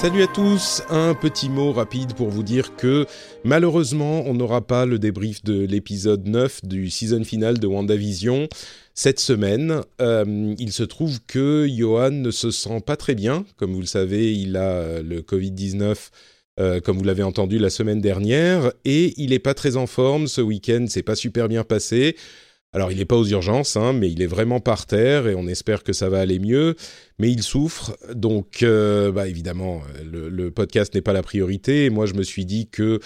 Salut à tous, un petit mot rapide pour vous dire que malheureusement on n'aura pas le débrief de l'épisode 9 du season final de WandaVision cette semaine. Euh, il se trouve que Johan ne se sent pas très bien, comme vous le savez il a le Covid-19 euh, comme vous l'avez entendu la semaine dernière, et il n'est pas très en forme ce week-end, c'est pas super bien passé. Alors, il n'est pas aux urgences, hein, mais il est vraiment par terre et on espère que ça va aller mieux. Mais il souffre, donc euh, bah, évidemment, le, podcast n'est pas la priorité. Et moi, je me suis dit que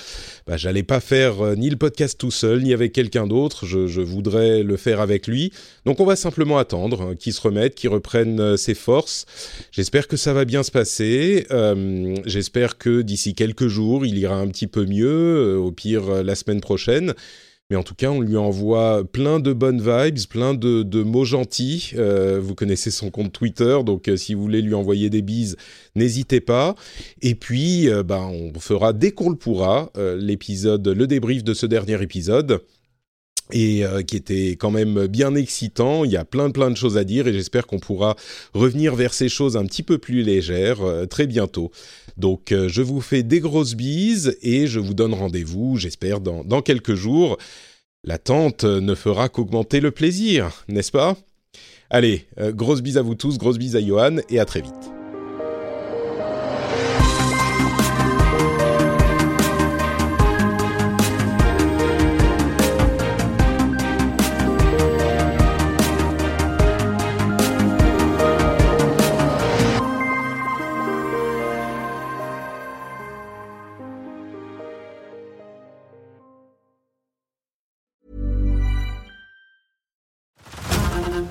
bah, j'allais pas faire euh, ni le podcast tout seul, ni avec quelqu'un d'autre. Je, voudrais le faire avec lui. Donc, on va simplement attendre hein, qu'il se remette, qu'il reprenne euh, ses forces. J'espère que ça va bien se passer. J'espère que d'ici quelques jours, il ira un petit peu mieux. au pire, la semaine prochaine. En tout cas, on lui envoie plein de bonnes vibes, plein de, mots gentils. Euh, vous connaissez son compte Twitter, donc euh, si vous voulez lui envoyer des bises, n'hésitez pas. Et puis, bah, on fera dès qu'on le pourra l'épisode, le débrief de ce dernier épisode et euh, qui était quand même bien excitant. Il y a plein plein de choses à dire et j'espère qu'on pourra revenir vers ces choses un petit peu plus légères euh, très bientôt. Donc euh, je vous fais des grosses bises et je vous donne rendez-vous, j'espère, dans, dans quelques jours. L'attente ne fera qu'augmenter le plaisir, n'est-ce pas? Allez, grosses bises à vous tous, grosses bises à Johan et à très vite.